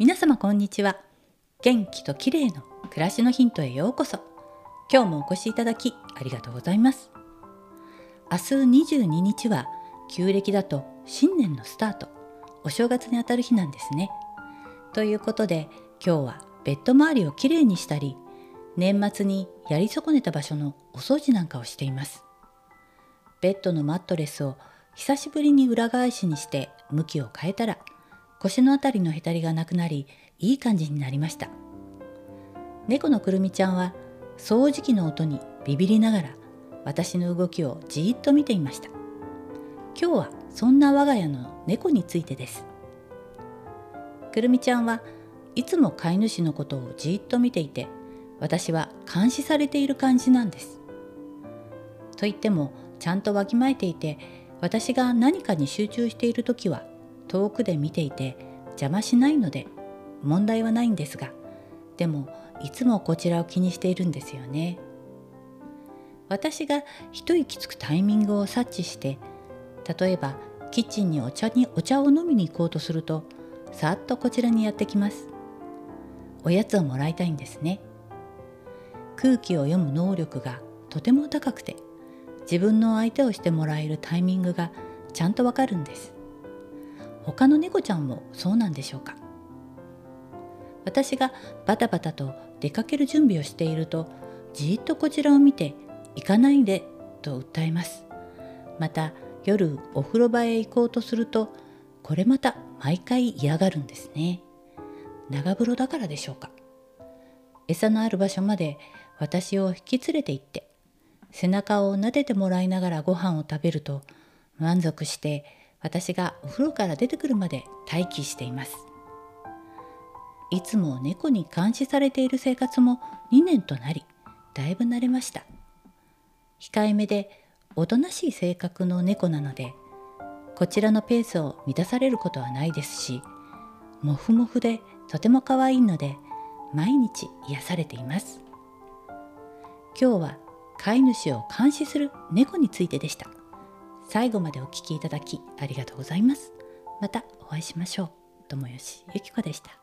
皆様こんにちは。元気と綺麗の暮らしのヒントへようこそ。今日もお越しいただきありがとうございます。明日22日は旧暦だと新年のスタート。お正月にあたる日なんですね。ということで今日はベッド周りをきれいにしたり年末にやり損ねた場所のお掃除なんかをしています。ベッドのマットレスを久しぶりに裏返しにして向きを変えたら腰のあたりのへたりがなくなりいい感じになりました。猫のくるみちゃんは掃除機の音にビビりながら私の動きをじーっと見ていました。今日はそんな我が家の猫についてです。くるみちゃんはいつも飼い主のことをじーっと見ていて私は監視されている感じなんです。と言ってもちゃんとわきまえていて私が何かに集中している時は遠くで見ていて邪魔しないので問題はないんですがでもいつもこちらを気にしているんですよね。私が一息つくタイミングを察知して例えばキッチンにお茶にお茶を飲みに行こうとするとさっとこちらにやってきます。おやつをもらいたいんですね。空気を読む能力がとても高くて自分の相手をしてもらえるタイミングがちゃんとわかるんです。他の猫ちゃんもそうなんでしょうか？私がバタバタと出かける準備をしているとじっとこちらを見て行かないでと訴えます。また夜お風呂場へ行こうとするとこれまた毎回嫌がるんですね。長風呂だからでしょうか？餌のある場所まで私を引き連れて行って背中を撫でてもらいながらご飯を食べると満足して私がお風呂から出てくるまで待機しています。いつも猫に監視されている生活も2年となりだいぶ慣れました。控えめでおとなしい性格の猫なのでこちらのペースを満たされることはないですしもふもふでとても可愛いので毎日癒されています。今日は飼い主を監視する猫についてでした。最後までお聴きいただきありがとうございます。またお会いしましょう。友吉ゆき子でした。